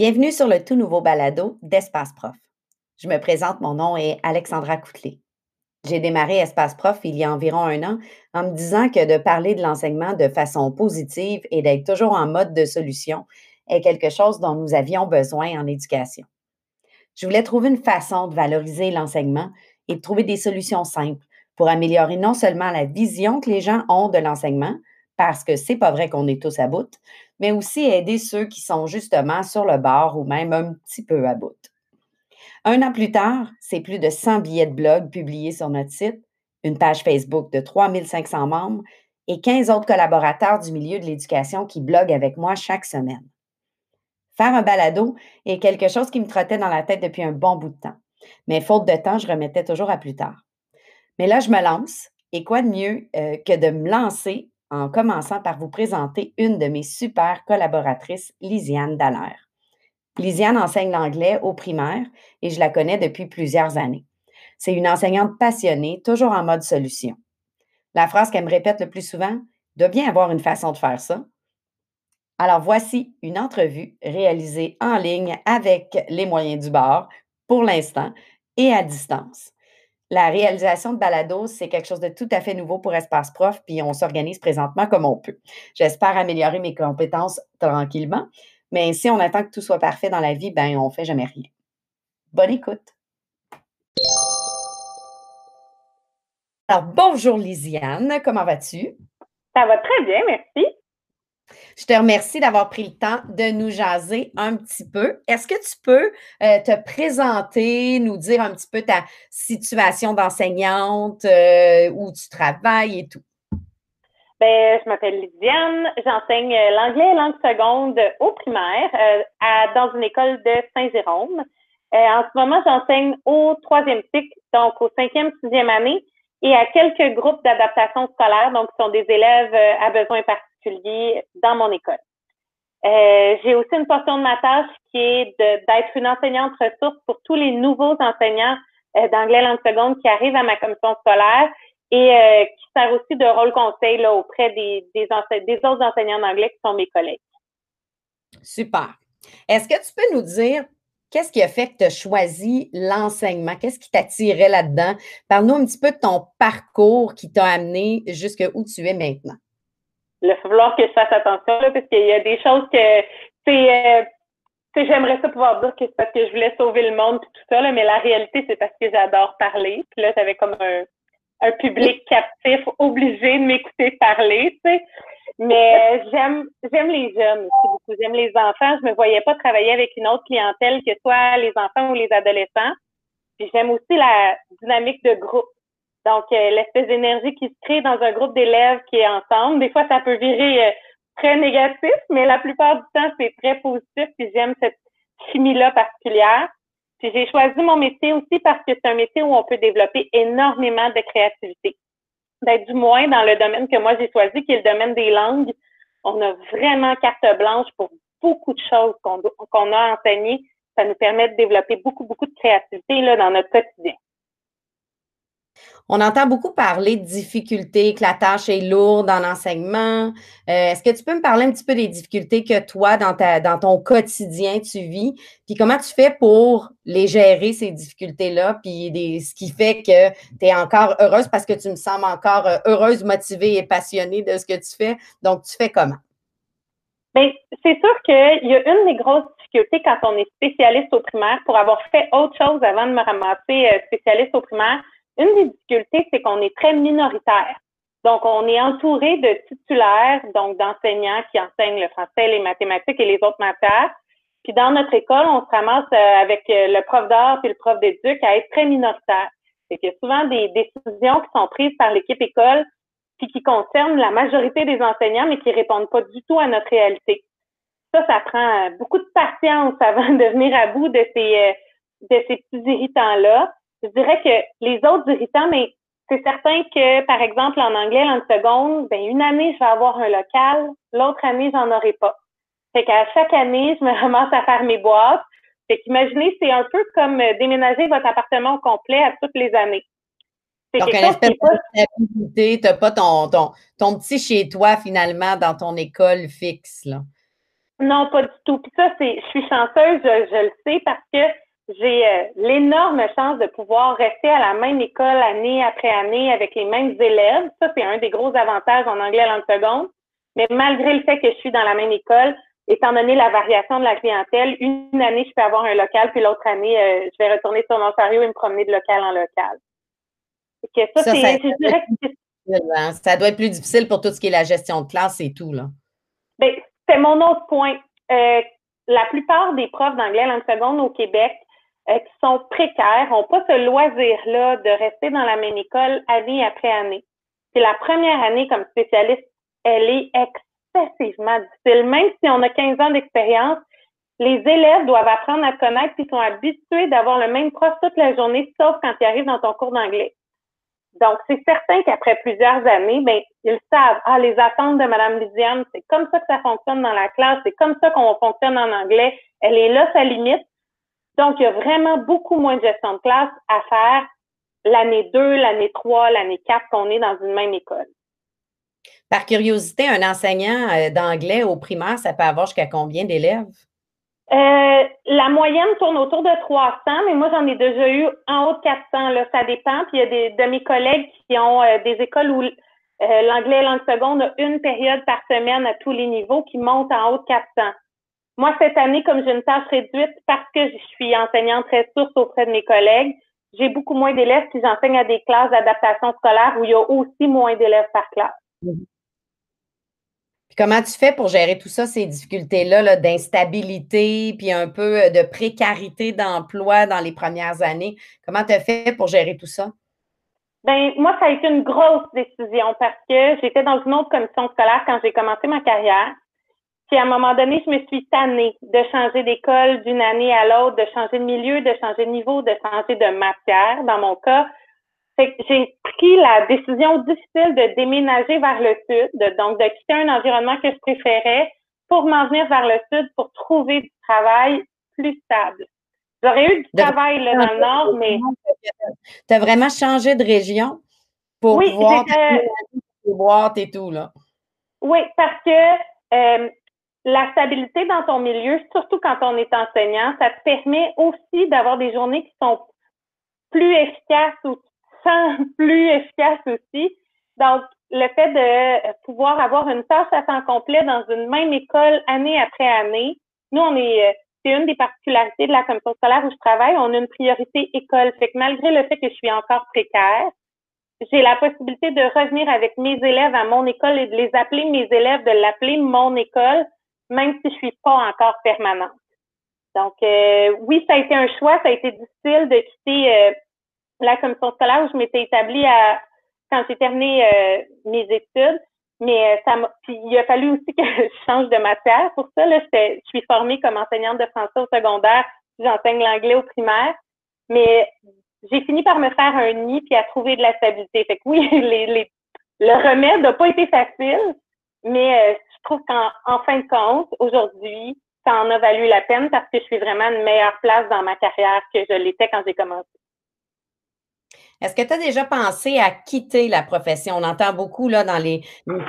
Bienvenue sur le tout nouveau balado d'Espace Prof. Je me présente, mon nom est Alexandra Coutelet. J'ai démarré Espace Prof il y a environ un an en me disant que de parler de l'enseignement de façon positive et d'être toujours en mode de solution est quelque chose dont nous avions besoin en éducation. Je voulais trouver une façon de valoriser l'enseignement et de trouver des solutions simples pour améliorer non seulement la vision que les gens ont de l'enseignement, parce que c'est pas vrai qu'on est tous à bout, mais aussi aider ceux qui sont justement sur le bord ou même un petit peu à bout. Un an plus tard, c'est plus de 100 billets de blog publiés sur notre site, une page Facebook de 3500 membres et 15 autres collaborateurs du milieu de l'éducation qui bloguent avec moi chaque semaine. Faire un balado est quelque chose qui me trottait dans la tête depuis un bon bout de temps. Mais faute de temps, je remettais toujours à plus tard. Mais là, je me lance. Et quoi de mieux euh, que de me lancer en commençant par vous présenter une de mes super collaboratrices, Lisiane Dallaire. Lisiane enseigne l'anglais au primaire et je la connais depuis plusieurs années. C'est une enseignante passionnée, toujours en mode solution. La phrase qu'elle me répète le plus souvent, doit bien avoir une façon de faire ça. Alors voici une entrevue réalisée en ligne avec les moyens du bord pour l'instant et à distance la réalisation de balado, c'est quelque chose de tout à fait nouveau pour Espace Prof, puis on s'organise présentement comme on peut. J'espère améliorer mes compétences tranquillement, mais si on attend que tout soit parfait dans la vie, ben on fait jamais rien. Bonne écoute. Alors, bonjour Lisiane, comment vas-tu? Ça va très bien, merci. Je te remercie d'avoir pris le temps de nous jaser un petit peu. Est-ce que tu peux euh, te présenter, nous dire un petit peu ta situation d'enseignante, euh, où tu travailles et tout? Ben, je m'appelle Lydiane, j'enseigne l'anglais et langue seconde au primaire euh, dans une école de Saint-Jérôme. en ce moment, j'enseigne au troisième cycle, donc au cinquième, sixième année, et à quelques groupes d'adaptation scolaire, donc qui sont des élèves à besoins particuliers dans mon école. Euh, j'ai aussi une portion de ma tâche qui est d'être une enseignante ressource pour tous les nouveaux enseignants euh, d'anglais langue seconde qui arrivent à ma commission scolaire et euh, qui sert aussi de rôle conseil auprès des, des, des autres enseignants d'anglais qui sont mes collègues. Super. Est-ce que tu peux nous dire qu'est-ce qui a fait que tu as choisi l'enseignement? Qu'est-ce qui t'attirait là-dedans? Parle-nous un petit peu de ton parcours qui t'a amené jusqu'où tu es maintenant il va falloir que je fasse attention, là, parce qu'il y a des choses que, c'est, euh, j'aimerais ça pouvoir dire que c'est parce que je voulais sauver le monde et tout ça, là, mais la réalité, c'est parce que j'adore parler. Puis là, j'avais comme un, un public captif obligé de m'écouter parler, tu sais. Mais j'aime j'aime les jeunes aussi beaucoup. J'aime les enfants. Je me voyais pas travailler avec une autre clientèle que soit les enfants ou les adolescents. Puis j'aime aussi la dynamique de groupe. Donc, euh, l'espèce d'énergie qui se crée dans un groupe d'élèves qui est ensemble, des fois, ça peut virer euh, très négatif, mais la plupart du temps, c'est très positif, puis j'aime cette chimie-là particulière. Puis j'ai choisi mon métier aussi parce que c'est un métier où on peut développer énormément de créativité. D'être du moins dans le domaine que moi j'ai choisi, qui est le domaine des langues. On a vraiment carte blanche pour beaucoup de choses qu'on qu'on a enseignées. Ça nous permet de développer beaucoup, beaucoup de créativité là, dans notre quotidien. On entend beaucoup parler de difficultés, que la tâche est lourde en enseignement. Euh, est-ce que tu peux me parler un petit peu des difficultés que toi, dans, ton quotidien, tu vis? Puis comment tu fais pour les gérer, ces difficultés-là? Puis ce qui fait que tu es encore heureuse parce que tu me sembles encore euh, heureuse, motivée et passionnée de ce que tu fais. Donc, tu fais comment? Bien, c'est sûr qu'il y a une des grosses difficultés quand on est spécialiste au primaire pour avoir fait autre chose avant de me ramasser euh, spécialiste au primaire une des difficultés, c'est qu'on est très minoritaire. Donc, on est entouré de titulaires, donc d'enseignants qui enseignent le français, les mathématiques et les autres matières. Puis dans notre école, on se ramasse euh, avec euh, le prof d'art et le prof d'éduc à être très minoritaire. C'est qu'il y a souvent des décisions qui sont prises par l'équipe école puis qui concernent la majorité des enseignants, mais qui répondent pas du tout à notre réalité. Ça, ça prend euh, beaucoup de patience avant de venir à bout de ces, de ces petits irritants-là je dirais que les autres irritants, mais c'est certain que, par exemple, en anglais, en seconde, ben, une année, je vais avoir un local, l'autre année, j'en aurai pas. Fait qu'à chaque année, je me ramasse à faire mes boîtes. Fait qu'imaginez, c'est un peu comme euh, déménager votre appartement au complet à toutes les années. Donc, espèce de stabilité, pas ton, ton, ton petit chez toi, finalement, dans ton école fixe, là. Non, pas du tout. Puis ça, c'est, je suis chanceuse, je, le sais, parce que j'ai euh, l'énorme chance de pouvoir rester à la même école année après année avec les mêmes élèves. Ça, c'est un des gros avantages en anglais à langue seconde. Mais malgré le fait que je suis dans la même école, étant donné la variation de la clientèle, une année, je peux avoir un local, puis l'autre année, euh, je vais retourner sur l'Ontario et me promener de local en local. ça, ça, hein. ça doit être plus difficile pour tout ce qui est la gestion de classe et tout, là. Bien, c'est mon autre point. Euh, la plupart des profs d'anglais langue seconde au Québec euh, qui sont précaires n'ont pas ce loisir-là de rester dans la même école année après année. C'est la première année comme spécialiste, elle est excessivement difficile. Même si on a 15 ans d'expérience, les élèves doivent apprendre à connaître et sont habitués d'avoir le même prof toute la journée, sauf quand ils arrivent dans ton cours d'anglais. Donc, c'est certain qu'après plusieurs années, ben, ils savent, ah, les attentes de Mme Lydiane, c'est comme ça que ça fonctionne dans la classe, c'est comme ça qu'on fonctionne en anglais. Elle est là, sa limite. Donc, il y a vraiment beaucoup moins de gestion de classe à faire l'année 2, l'année 3, l'année 4 qu'on est dans une même école. Par curiosité, un enseignant euh, d'anglais au primaire, ça peut avoir jusqu'à combien d'élèves? Euh, la moyenne tourne autour de 300, mais moi, j'en ai déjà eu en haut de 400. Là, ça dépend. Puis il y a des, de mes collègues qui ont euh, des écoles où euh, l'anglais langue seconde a une période par semaine à tous les niveaux qui monte en haut de 400. Moi, cette année, comme j'ai une tâche réduite parce que je suis enseignante ressource auprès de mes collègues, j'ai beaucoup moins d'élèves qui j'enseigne à des classes d'adaptation scolaire où il y a aussi moins d'élèves par classe. Mm-hmm. Comment tu fais pour gérer tout ça, ces difficultés-là d'instabilité, puis un peu euh, de précarité d'emploi dans les premières années? Comment tu as fait pour gérer tout ça? Ben moi, ça a été une grosse décision parce que j'étais dans une autre commission scolaire quand j'ai commencé ma carrière. Puis à un moment donné, je me suis tannée de changer d'école d'une année à l'autre, de changer de milieu, de changer de niveau, de changer de matière, dans mon cas j'ai pris la décision difficile de déménager vers le sud, donc de quitter un environnement que je préférais pour m'en venir vers le sud pour trouver du travail plus stable. J'aurais eu du travail là, dans le nord, mais. Tu as vraiment changé de région pour oui, pouvoir des boîtes et tout, là. Oui, parce que euh, la stabilité dans ton milieu, surtout quand on est enseignant, ça te permet aussi d'avoir des journées qui sont plus efficaces ou sens plus efficace aussi. Donc, le fait de pouvoir avoir une tâche à temps complet dans une même école année après année, nous, on est, euh, c'est une des particularités de la commission scolaire où je travaille, on a une priorité école. Fait que malgré le fait que je suis encore précaire, j'ai la possibilité de revenir avec mes élèves à mon école et de les appeler mes élèves, de l'appeler mon école, même si je suis pas encore permanente. Donc, euh, oui, ça a été un choix, ça a été difficile de quitter euh, la commission scolaire où je m'étais établie à, quand j'ai terminé euh, mes études. Mais euh, ça puis il a fallu aussi que je change de matière. Pour ça, là, je suis formée comme enseignante de français au secondaire. J'enseigne l'anglais au primaire. Mais j'ai fini par me faire un nid puis à trouver de la stabilité. Fait que oui, les, les, le remède n'a pas été facile, mais euh, je trouve qu'en en fin de compte, aujourd'hui, ça en a valu la peine parce que je suis vraiment une meilleure place dans ma carrière que je l'étais quand j'ai commencé. Est-ce que tu as déjà pensé à quitter la profession? On entend beaucoup là, dans les,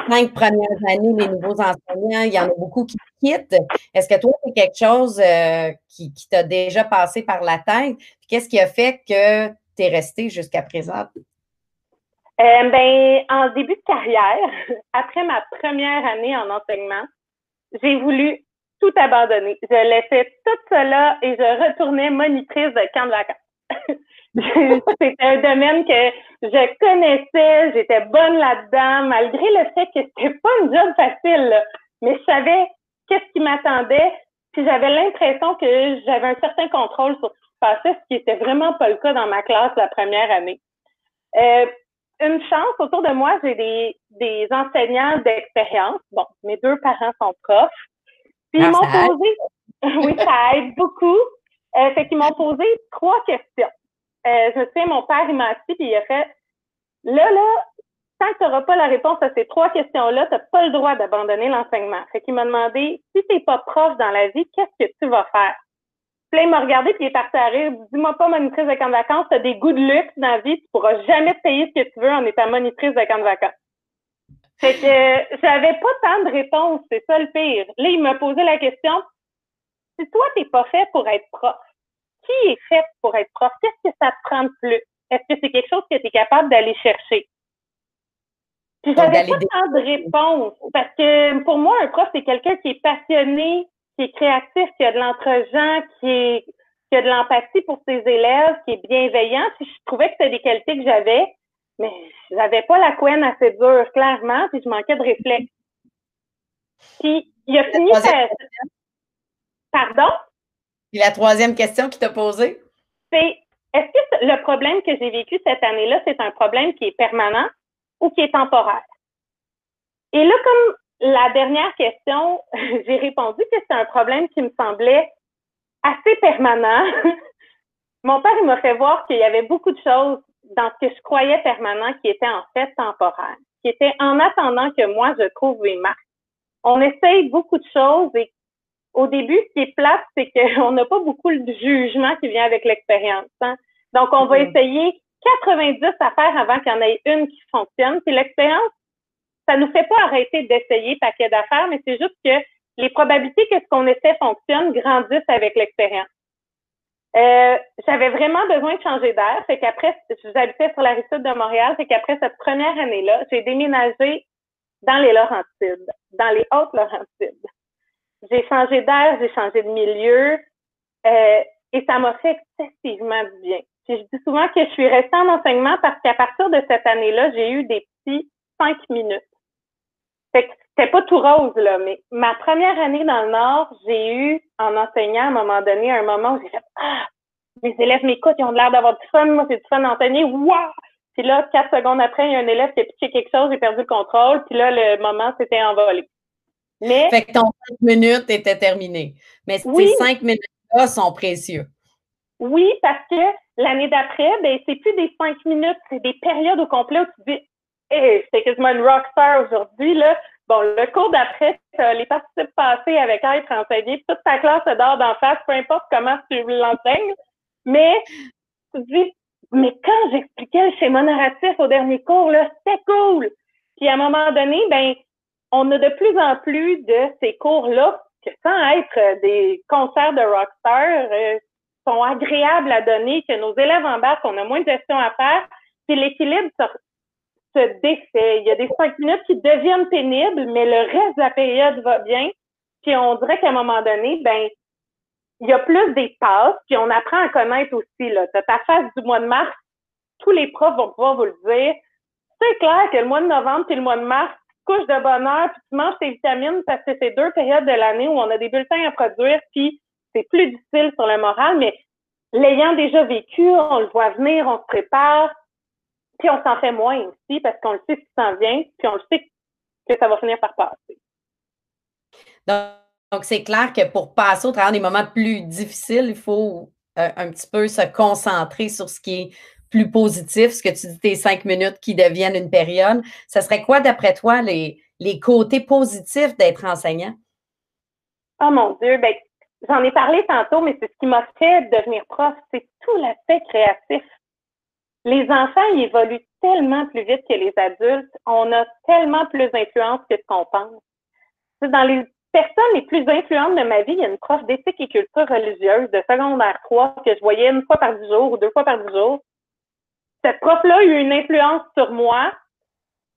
cinq premières années, les nouveaux enseignants, il y en a beaucoup qui quittent. Est-ce que toi, c'est quelque chose euh, qui, t'a déjà passé par la tête? Qu'est-ce qui a fait que tu es resté jusqu'à présent? Euh, ben, en début de carrière, après ma première année en enseignement, j'ai voulu tout abandonner. Je laissais tout cela et je retournais monitrice de camp de vacances. C'était un domaine que je connaissais, j'étais bonne là-dedans, malgré le fait que c'était pas un job facile. Mais je savais qu'est-ce qui m'attendait, puis j'avais l'impression que j'avais un certain contrôle sur ce qui se passait, ce qui était vraiment pas le cas dans ma classe la première année. Euh, une chance, autour de moi, j'ai des, des enseignants d'expérience. Bon, mes deux parents sont profs. Puis ils ah, m'ont posé, oui, ça aide beaucoup. Euh, fait qu'ils m'ont posé trois questions. Euh, je sais, mon père, il m'a assis et il a fait Là, là, tant que tu n'auras pas la réponse à ces trois questions-là, tu n'as pas le droit d'abandonner l'enseignement. Fait qu'il m'a demandé Si tu n'es pas prof dans la vie, qu'est-ce que tu vas faire? Puis là, il m'a regardé puis il est parti à rire. Dis-moi pas monitrice de camp de vacances, tu as des goûts de luxe dans la vie, tu pourras jamais te payer ce que tu veux en étant monitrice de camp de vacances. Fait que j'avais pas tant de réponses, c'est ça le pire. Là, il m'a posé la question si toi, t'es pas fait pour être prof, qui est fait pour être prof? Qu'est-ce que ça te prend de plus? Est-ce que c'est quelque chose que tu es capable d'aller chercher? Puis j'avais pas tant de réponses. Parce que pour moi, un prof, c'est quelqu'un qui est passionné, qui est créatif, qui a de l'entre-gens, qui, est, qui a de l'empathie pour ses élèves, qui est bienveillant. Puis je trouvais que c'était des qualités que j'avais, mais j'avais pas la couenne assez dure, clairement, puis je manquais de réflexe. Puis il a fini par... Pardon? Et la troisième question qu'il t'a posée? C'est est-ce que le problème que j'ai vécu cette année-là, c'est un problème qui est permanent ou qui est temporaire? Et là, comme la dernière question, j'ai répondu que c'est un problème qui me semblait assez permanent. Mon père, il m'a fait voir qu'il y avait beaucoup de choses dans ce que je croyais permanent qui étaient en fait temporaires, qui étaient en attendant que moi, je trouve mes marques. On essaye beaucoup de choses et au début, ce qui est plate, c'est qu'on n'a pas beaucoup de jugement qui vient avec l'expérience. Hein. Donc, on va mm-hmm. essayer 90 affaires avant qu'il y en ait une qui fonctionne. Puis l'expérience, ça nous fait pas arrêter d'essayer paquet d'affaires, mais c'est juste que les probabilités que ce qu'on essaie fonctionne grandissent avec l'expérience. Euh, j'avais vraiment besoin de changer d'air. C'est qu'après, j'habitais sur la rive sud de Montréal. C'est qu'après cette première année-là, j'ai déménagé dans les Laurentides, dans les Hautes-Laurentides j'ai changé d'air, j'ai changé de milieu euh, et ça m'a fait excessivement du bien. Je dis souvent que je suis restée en enseignement parce qu'à partir de cette année-là, j'ai eu des petits cinq minutes. Fait que c'était pas tout rose, là, mais ma première année dans le Nord, j'ai eu, en enseignant, à un moment donné, un moment où j'ai fait Ah, mes élèves m'écoutent, ils ont l'air d'avoir du fun, moi, c'est du fun d'enseigner, waouh! Puis là, quatre secondes après, il y a un élève qui a pitché quelque chose, j'ai perdu le contrôle, puis là, le moment s'était envolé. Mais, fait que ton cinq minutes était terminé. Mais ces cinq minutes-là sont précieux. Oui, parce que l'année d'après, ben, c'est plus des cinq minutes, c'est des périodes au complet où tu dis Hey, c'est quasiment une rockstar aujourd'hui, là. Bon, le cours d'après, les participants passés avec être enseigné, toute ta classe se dort d'en face, peu importe comment tu l'enseignes. Mais tu dis, mais quand j'expliquais le schéma narratif au dernier cours, là, c'était cool. Puis à un moment donné, ben, on a de plus en plus de ces cours-là que sans être des concerts de rockstar, euh, sont agréables à donner, que nos élèves embarquent, on a moins de gestion à faire, puis l'équilibre se, défait. Il y a des cinq minutes qui deviennent pénibles, mais le reste de la période va bien. Puis on dirait qu'à un moment donné, ben, il y a plus d'espace, puis on apprend à connaître aussi. Là. ta phase du mois de mars, tous les profs vont pouvoir vous le dire. C'est clair que le mois de novembre et le mois de mars, couches de bonheur, puis tu manges tes vitamines parce que c'est deux périodes de l'année où on a des bulletins à produire, puis c'est plus difficile sur le moral, mais l'ayant déjà vécu, on le voit venir, on se prépare, puis on s'en fait moins aussi parce qu'on le sait ce qui s'en vient, puis on le sait que ça va finir par passer. Donc, c'est clair que pour passer au travers des moments plus difficiles, il faut euh, un petit peu se concentrer sur ce qui est plus positif, ce que tu dis, tes cinq minutes qui deviennent une période. Ce serait quoi, d'après toi, les, les côtés positifs d'être enseignant? Oh mon Dieu, ben, j'en ai parlé tantôt, mais c'est ce qui m'a fait devenir prof, c'est tout l'aspect créatif. Les enfants, ils évoluent tellement plus vite que les adultes. On a tellement plus d'influence que ce qu'on pense. Dans les personnes les plus influentes de ma vie, il y a une prof d'éthique et culture religieuse de secondaire 3 que je voyais une fois par jour ou deux fois par jour cette prof-là a eu une influence sur moi,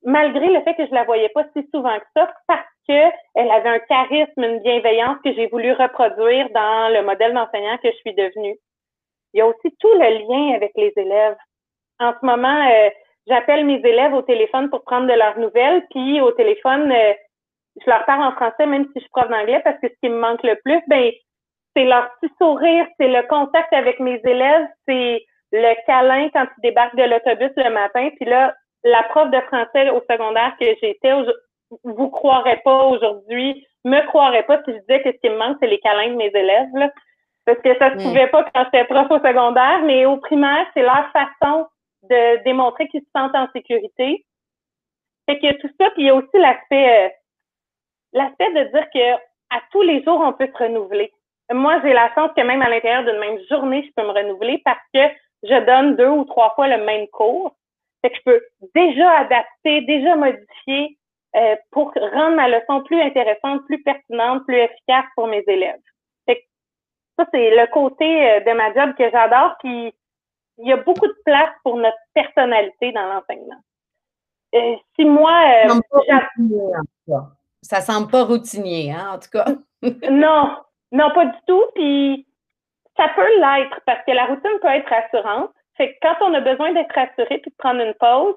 malgré le fait que je la voyais pas si souvent que ça, parce qu'elle avait un charisme, une bienveillance que j'ai voulu reproduire dans le modèle d'enseignant que je suis devenue. Il y a aussi tout le lien avec les élèves. En ce moment, euh, j'appelle mes élèves au téléphone pour prendre de leurs nouvelles, puis au téléphone, euh, je leur parle en français, même si je suis prof d'anglais, parce que ce qui me manque le plus, ben, c'est leur petit sourire, c'est le contact avec mes élèves, c'est le câlin quand tu débarques de l'autobus le matin. Puis là, la prof de français au secondaire que j'étais, vous croirez pas aujourd'hui, me croirez pas si je disais que ce qui me manque, c'est les câlins de mes élèves. Là, parce que ça se pouvait pas quand j'étais prof au secondaire, mais au primaire, c'est leur façon de démontrer qu'ils se sentent en sécurité. Fait que tout ça, puis il y a aussi l'aspect euh, l'aspect de dire que à tous les jours, on peut se renouveler. Moi, j'ai la chance que même à l'intérieur d'une même journée, je peux me renouveler parce que je donne deux ou trois fois le même cours. Fait que je peux déjà adapter, déjà modifier euh, pour rendre ma leçon plus intéressante, plus pertinente, plus efficace pour mes élèves. ça, c'est le côté euh, de ma job que j'adore, puis il y a beaucoup de place pour notre personnalité dans l'enseignement. Euh, si moi... ça semble pas routinier, hein, en tout cas. non, non, pas du tout. Puis ça peut l'être parce que la routine peut être rassurante. Fait que quand on a besoin d'être rassuré puis de prendre une pause,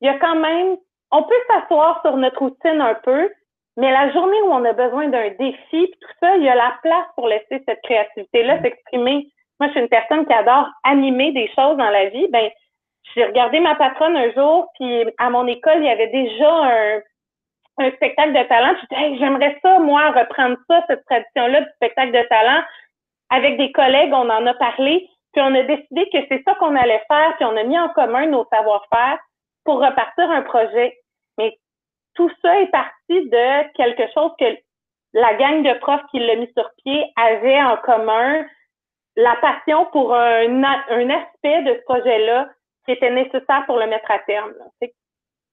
il y a quand même on peut s'asseoir sur notre routine un peu, mais la journée où on a besoin d'un défi, tout ça, il y a la place pour laisser cette créativité-là mm. s'exprimer. Moi, je suis une personne qui adore animer des choses dans la vie. Ben, j'ai regardé ma patronne un jour, puis à mon école, il y avait déjà un, un spectacle de talent. Disais, hey, j'aimerais ça, moi, reprendre ça, cette tradition-là du spectacle de talent. Avec des collègues, on en a parlé, puis on a décidé que c'est ça qu'on allait faire, puis on a mis en commun nos savoir-faire pour repartir un projet. Mais tout ça est parti de quelque chose que la gang de profs qui l'a mis sur pied avait en commun, la passion pour un, un aspect de ce projet-là qui était nécessaire pour le mettre à terme. Il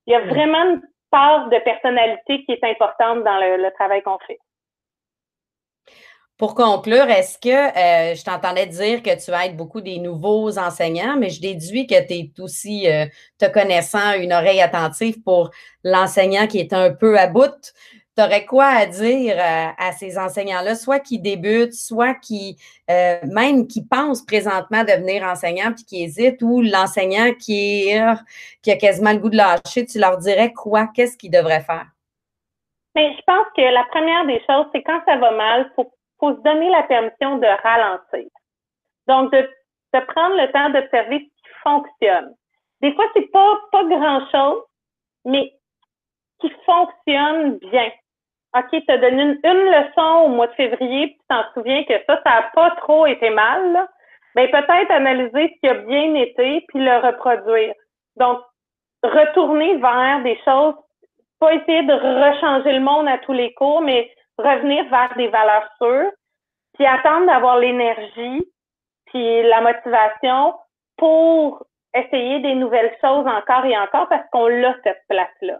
y a vraiment une part de personnalité qui est importante dans le travail qu'on fait. Pour conclure, est-ce que euh, je t'entendais dire que tu aides beaucoup des nouveaux enseignants, mais je déduis que tu es aussi, euh, te connaissant, une oreille attentive pour l'enseignant qui est un peu à bout. Tu aurais quoi à dire euh, à ces enseignants-là, soit qui débutent, soit qui même qui pensent présentement devenir enseignant puis qui hésitent, ou l'enseignant qui, qui a quasiment le goût de lâcher, tu leur dirais quoi? Qu'est-ce qu'ils devraient faire? Mais je pense que la première des choses, c'est quand ça va mal, faut faut se donner la permission de ralentir. Donc, de, de prendre le temps d'observer ce qui fonctionne. Des fois, c'est pas, pas grand-chose, mais qui fonctionne bien. OK, tu as donné une, leçon au mois de février, puis tu t'en souviens que ça, ça n'a pas trop été mal. Là. Ben, peut-être analyser ce qui a bien été, puis le reproduire. Donc, retourner vers des choses, pas essayer de rechanger le monde à tous les cours, mais revenir vers des valeurs sûres, puis attendre d'avoir l'énergie, puis la motivation pour essayer des nouvelles choses encore et encore parce qu'on l'a cette place-là.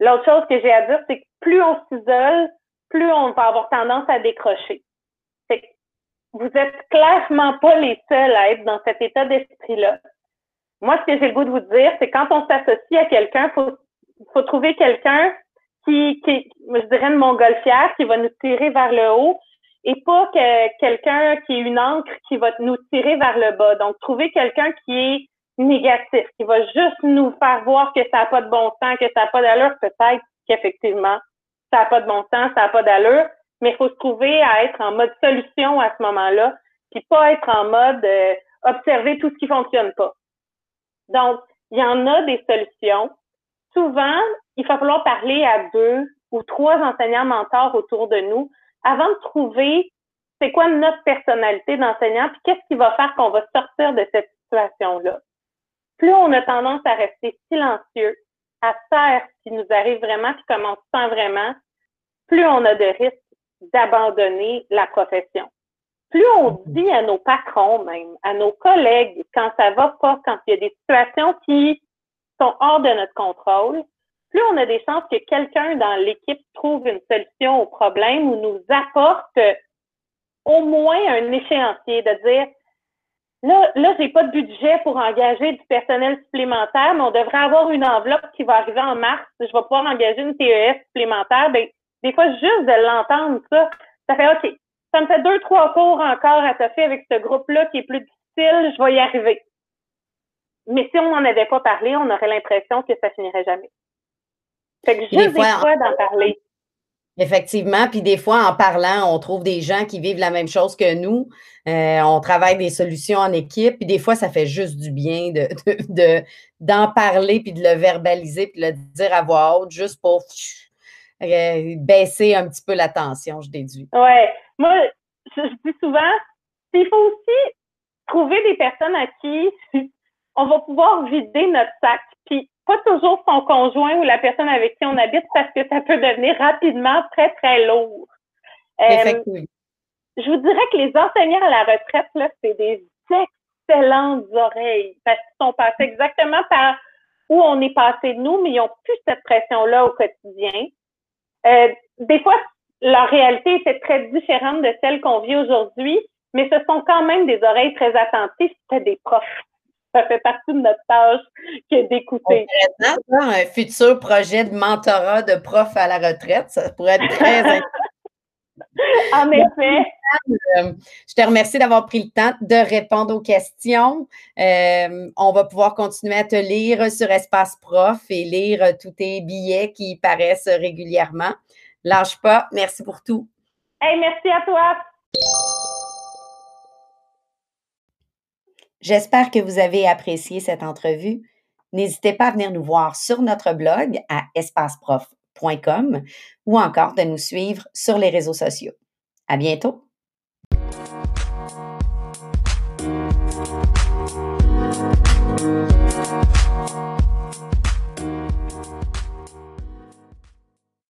L'autre chose que j'ai à dire, c'est que plus on s'isole, plus on va avoir tendance à décrocher. C'est que vous êtes clairement pas les seuls à être dans cet état d'esprit-là. Moi, ce que j'ai le goût de vous dire, c'est quand on s'associe à quelqu'un, faut, faut trouver quelqu'un qui, qui, je dirais, une montgolfière qui va nous tirer vers le haut et pas que quelqu'un qui est une encre qui va nous tirer vers le bas. Donc, trouver quelqu'un qui est négatif, qui va juste nous faire voir que ça n'a pas de bon sens, que ça n'a pas d'allure, peut-être qu'effectivement, ça n'a pas de bon sens, ça n'a pas d'allure, mais il faut se trouver à être en mode solution à ce moment-là, puis pas être en mode euh, observer tout ce qui fonctionne pas. Donc, il y en a des solutions. Souvent, il va falloir parler à deux ou trois enseignants mentors autour de nous avant de trouver c'est quoi notre personnalité d'enseignant, puis qu'est-ce qui va faire qu'on va sortir de cette situation-là. Plus on a tendance à rester silencieux, à faire ce qui nous arrive vraiment, puis comme on se sent vraiment, plus on a de risques d'abandonner la profession. Plus on mm-hmm. dit à nos patrons même, à nos collègues, quand ça va pas, quand il y a des situations qui sont hors de notre contrôle, plus on a des chances que quelqu'un dans l'équipe trouve une solution au problème ou nous apporte au moins un échéancier de dire là, là, j'ai pas de budget pour engager du personnel supplémentaire, mais on devrait avoir une enveloppe qui va arriver en mars. Je vais pouvoir engager une TES supplémentaire. Ben, des fois, juste de l'entendre, ça, ça fait OK. Ça me fait deux, trois cours encore à faire avec ce groupe-là qui est plus difficile, je vais y arriver. Mais si on n'en avait pas parlé, on aurait l'impression que ça finirait jamais. Fait que juste des fois, d'en parler. Effectivement, puis des fois, en parlant, on trouve des gens qui vivent la même chose que nous. Euh, on travaille des solutions en équipe, puis des fois, ça fait juste du bien de, d'en parler, puis de le verbaliser, puis de le dire à voix haute, juste pour euh, baisser un petit peu la tension, je déduis. Oui. Moi, je, dis souvent, il faut aussi trouver des personnes à qui on va pouvoir vider notre sac. Puis pas toujours son conjoint ou la personne avec qui on habite parce que ça peut devenir rapidement très, très lourd. Euh, je vous dirais que les enseignants à la retraite, là, c'est des excellentes oreilles parce qu'ils sont passés exactement par où on est passé de nous, mais ils n'ont plus cette pression-là au quotidien. Euh, des fois, leur réalité était très différente de celle qu'on vit aujourd'hui, mais ce sont quand même des oreilles très attentives, c'était des profs. Ça fait partie de notre tâche que d'écouter. Un futur projet de mentorat de prof à la retraite, ça pourrait être très En effet. Euh, je te remercie d'avoir pris le temps de répondre aux questions. Euh, on va pouvoir continuer à te lire sur Espace Prof et lire tous tes billets qui paraissent régulièrement. Lâche pas. Merci pour tout. Hey, merci à toi. J'espère que vous avez apprécié cette entrevue. N'hésitez pas à venir nous voir sur notre blog à espaceprof.com ou encore de nous suivre sur les réseaux sociaux. À bientôt!